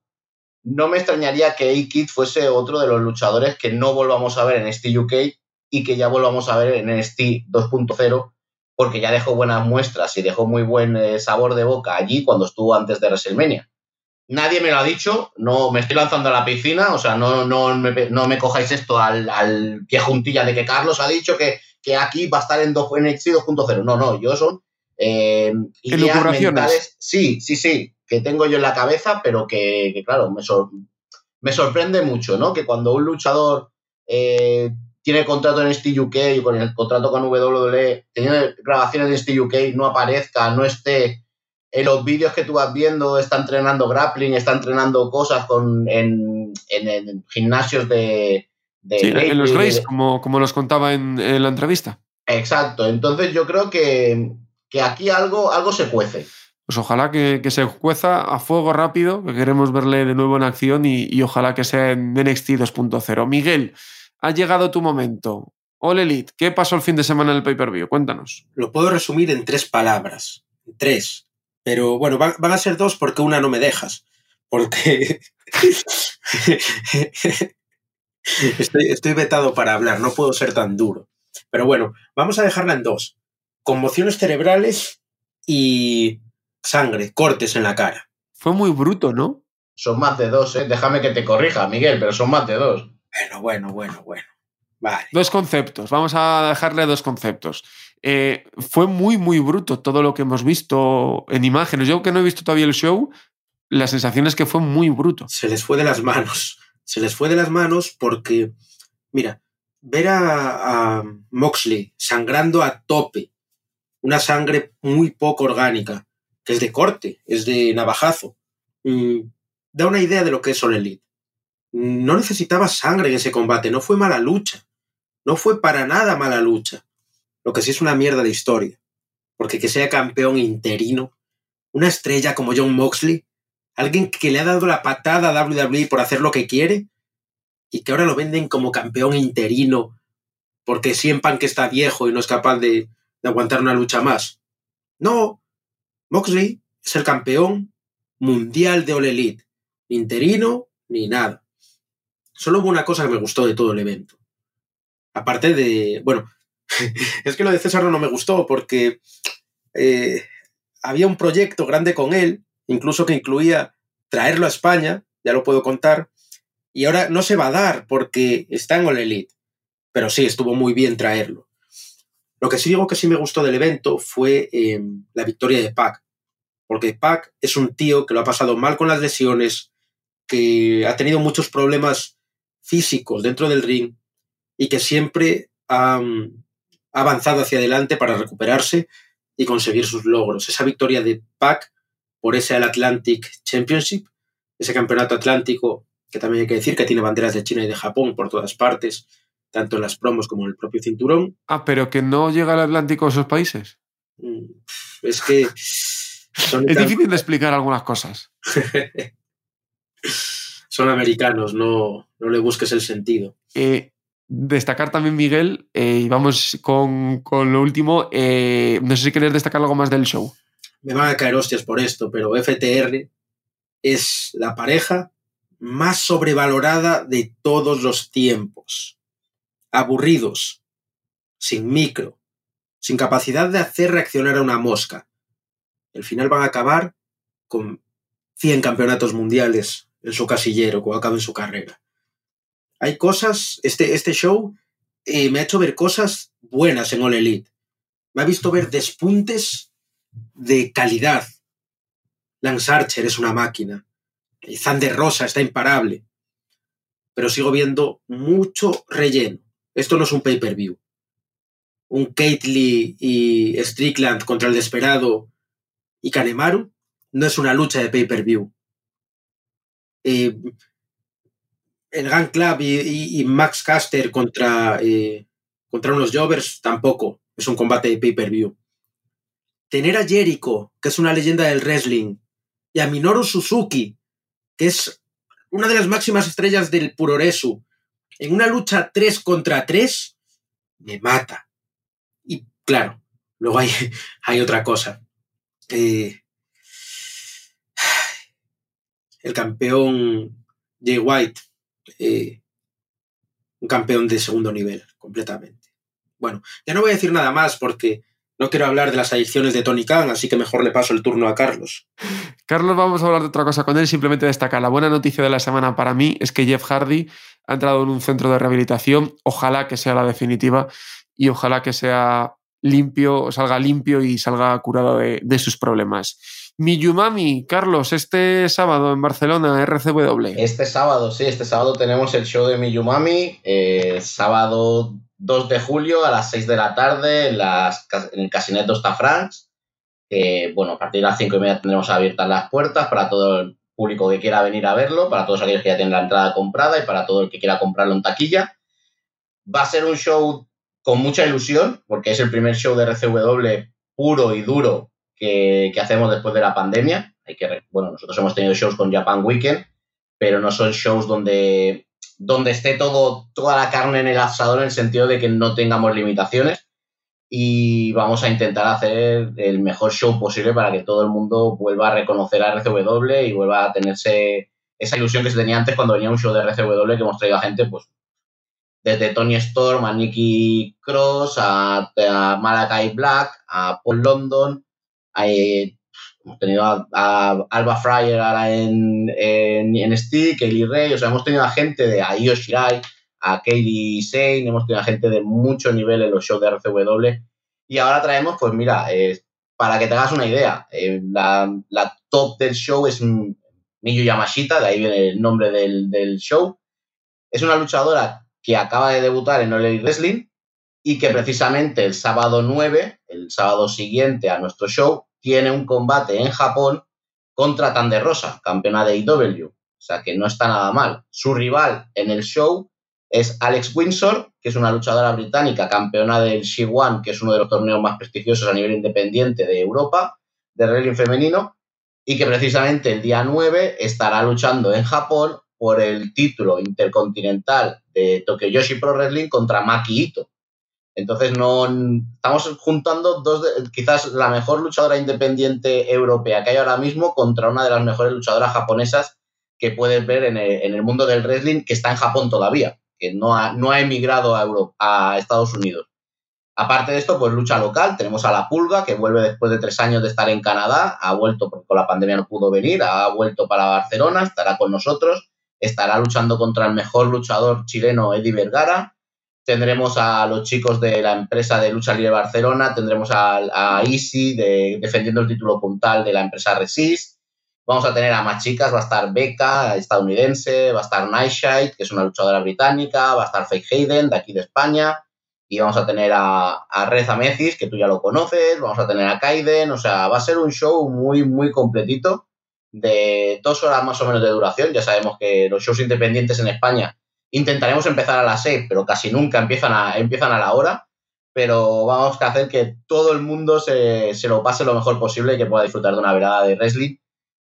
no me extrañaría que A-Kid fuese otro de los luchadores que no volvamos a ver en NXT UK y que ya volvamos a ver en NXT 2.0 porque ya dejó buenas muestras y dejó muy buen eh, sabor de boca allí cuando estuvo antes de WrestleMania. Nadie me lo ha dicho, no me estoy lanzando a la piscina, o sea, no, no, me, no me cojáis esto al, al, pie juntilla de que Carlos ha dicho que, que aquí va a estar en, NXT 2.0. No, no, yo son eh, ideas mentales. Sí, sí, sí, que tengo yo en la cabeza, pero que, claro, me, me sorprende mucho, ¿no? Que cuando un luchador eh, tiene contrato en ST UK y con el contrato con WWE, tiene grabaciones de ST UK, no aparezca, no esté en los vídeos que tú vas viendo está entrenando grappling, está entrenando cosas con, en, en, gimnasios de... sí, en los race, como, como nos contaba en, la entrevista. Exacto, entonces yo creo que, que aquí algo, algo se cuece. Pues ojalá que, que, se cueza a fuego rápido, que queremos verle de nuevo en acción y, y ojalá que sea en NXT 2.0. Miguel, ha llegado tu momento. All Elite, ¿qué pasó el fin de semana en el pay-per-view? Cuéntanos. Lo puedo resumir en tres palabras. Tres. Pero bueno, van, a ser dos porque una no me dejas. Porque estoy, estoy vetado para hablar, no puedo ser tan duro. Pero bueno, vamos a dejarla en dos. Conmociones cerebrales y sangre, cortes en la cara. Fue muy bruto, ¿no? Son más de dos, ¿eh? Déjame que te corrija, Miguel, pero son más de dos. Bueno, bueno, bueno, bueno. Vale. Dos conceptos, vamos a dejarle dos conceptos. Eh, fue muy, muy bruto todo lo que hemos visto en imágenes. Yo que no he visto todavía el show, la sensación es que fue muy bruto. Se les fue de las manos. Se les fue de las manos porque, mira, ver a, Moxley sangrando a tope, una sangre muy poco orgánica, que es de corte, es de navajazo, mm, da una idea de lo que es All Elite. No necesitaba sangre en ese combate, no fue mala lucha, no fue para nada mala lucha. Lo que sí es una mierda de historia, porque que sea campeón interino, una estrella como John Moxley, alguien que le ha dado la patada a WWE por hacer lo que quiere, y que ahora lo venden como campeón interino porque sientan que está viejo y no es capaz de, aguantar una lucha más. No, Moxley es el campeón mundial de All Elite, interino ni nada. Solo hubo una cosa que me gustó de todo el evento. Aparte de, bueno, es que lo de César no me gustó porque eh, había un proyecto grande con él, incluso que incluía traerlo a España, ya lo puedo contar, y ahora no se va a dar porque está en All Elite. Pero sí, estuvo muy bien traerlo. Lo que sí digo que sí me gustó del evento fue eh, la victoria de Pac. Porque Pac es un tío que lo ha pasado mal con las lesiones, que ha tenido muchos problemas físicos dentro del ring y que siempre ha, ha avanzado hacia adelante para recuperarse y conseguir sus logros. Esa victoria de Pac por ese Atlantic Championship, ese campeonato atlántico que también hay que decir que tiene banderas de China y de Japón por todas partes, tanto en las promos como en el propio cinturón. Ah, pero que no llega al Atlántico a esos países. Mm, Es que... Son, Es difícil de explicar algunas cosas. son americanos, no, no le busques el sentido. Eh, destacar también, Miguel, eh, y vamos con, con lo último, eh, no sé si quieres destacar algo más del show. Me van a caer hostias por esto, pero FTR es la pareja más sobrevalorada de todos los tiempos. Aburridos, sin micro, sin capacidad de hacer reaccionar a una mosca. Al final van a acabar con 100 campeonatos mundiales en su casillero cuando acaben su carrera. Hay cosas, este, este show eh, me ha hecho ver cosas buenas en All Elite. Me ha visto ver despuntes de calidad. Lance Archer es una máquina. Zander Rosa está imparable. Pero sigo viendo mucho relleno. Esto no es un pay-per-view. Un Lee y Strickland contra el Desperado y Kanemaru no es una lucha de pay-per-view. Eh, el Gun Club y, Max Caster contra, eh, contra unos Jovers tampoco es un combate de pay-per-view. Tener a Jericho, que es una leyenda del wrestling, y a Minoru Suzuki, que es una de las máximas estrellas del Puroresu, en una lucha 3 contra 3, me mata. Y claro, luego hay, otra cosa. Eh, el campeón Jay White, eh, un campeón de segundo nivel, completamente. Bueno, ya no voy a decir nada más porque no quiero hablar de las adicciones de Tony Khan, así que mejor le paso el turno a Carlos. Carlos, vamos a hablar de otra cosa con él, simplemente destacar. La buena noticia de la semana para mí es que Jeff Hardy ha entrado en un centro de rehabilitación. Ojalá que sea la definitiva y ojalá que sea limpio, salga limpio y salga curado de, de sus problemas. Miyumami, Carlos, este sábado en Barcelona, RCW. Este sábado, sí, este sábado tenemos el show de Miyumami, eh, sábado 2 de julio a las 6 de la tarde en, el Casinet Dosta France. Eh, bueno, a partir de las 5 y media tendremos abiertas las puertas para todo el público que quiera venir a verlo, para todos aquellos que ya tienen la entrada comprada y para todo el que quiera comprarlo en taquilla. Va a ser un show con mucha ilusión, porque es el primer show de RCW puro y duro que, que, hacemos después de la pandemia. Que, bueno, nosotros hemos tenido shows con Japan Weekend, pero no son shows donde, donde esté todo, toda la carne en el asador en el sentido de que no tengamos limitaciones. Y vamos a intentar hacer el mejor show posible para que todo el mundo vuelva a reconocer a RCW y vuelva a tenerse esa ilusión que se tenía antes cuando venía un show de RCW que hemos traído a gente, pues, desde Tony Storm a Nicky Cross, a, a Malakai Black, a Paul London, hay, hemos tenido a, Alba Fryer ahora en, en, en Stick, Kaylee Ray, o sea, hemos tenido a gente de a Io Shirai, a Kaylee Sane, hemos tenido a gente de mucho nivel en los shows de RCW. Y ahora traemos, pues mira, eh, para que te hagas una idea, eh, la, la, top del show es Miyu Yamashita, de ahí viene el nombre del, del show. Es una luchadora que acaba de debutar en All Wrestling y que precisamente el sábado 9, el sábado siguiente a nuestro show, tiene un combate en Japón contra Tande Rosa, campeona de IW. O sea que no está nada mal. Su rival en el show es Alex Windsor, que es una luchadora británica, campeona del She-One, que es uno de los torneos más prestigiosos a nivel independiente de Europa, de wrestling femenino, y que precisamente el día 9 estará luchando en Japón por el título intercontinental de Tokiyoshi Pro Wrestling contra Maki Ito. Entonces no estamos juntando dos quizás la mejor luchadora independiente europea que hay ahora mismo contra una de las mejores luchadoras japonesas que puedes ver en el, mundo del wrestling que está en Japón todavía, que no ha, no ha emigrado a, Europa, a Estados Unidos. Aparte de esto, pues lucha local, tenemos a La Pulga, que vuelve después de tres años de estar en Canadá, ha vuelto porque con la pandemia no pudo venir, ha vuelto para Barcelona, estará con nosotros, estará luchando contra el mejor luchador chileno, Eddie Vergara, tendremos a los chicos de la empresa de Lucha Libre Barcelona, tendremos a, a Easy de, defendiendo el título puntal de la empresa Resist, vamos a tener a más chicas, va a estar Becca, estadounidense, va a estar Nightshade, que es una luchadora británica, va a estar Fake Hayden, de aquí de España, y vamos a tener a, a Reza Mecis, que tú ya lo conoces, vamos a tener a Kaiden, o sea, va a ser un show muy, muy completito, de dos horas más o menos de duración, ya sabemos que los shows independientes en España Intentaremos empezar a las 6, pero casi nunca empiezan a, empiezan a la hora. Pero vamos a hacer que todo el mundo se, lo pase lo mejor posible y que pueda disfrutar de una velada de wrestling.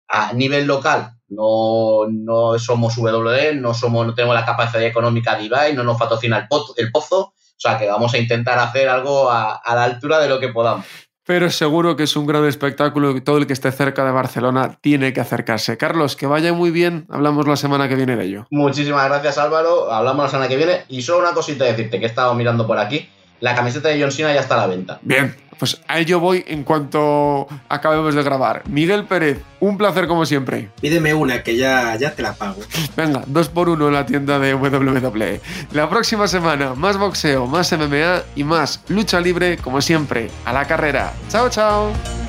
A nivel local, no, no somos WD, no, somos, no tenemos la capacidad económica de Ibai, no nos patrocina el, el pozo. O sea que vamos a intentar hacer algo a la altura de lo que podamos pero seguro que es un gran espectáculo y todo el que esté cerca de Barcelona tiene que acercarse. Carlos, que vaya muy bien, hablamos la semana que viene de ello. Muchísimas gracias Álvaro, hablamos la semana que viene y solo una cosita decirte que he estado mirando por aquí, la camiseta de John Cena ya está a la venta. Bien, pues a ello voy en cuanto acabemos de grabar. Miguel Pérez, un placer como siempre. Pídeme una que ya, ya te la pago. Venga, dos por uno en la tienda de WWE. La próxima semana, más boxeo, más MMA y más lucha libre, como siempre, a la carrera. Chao, chao.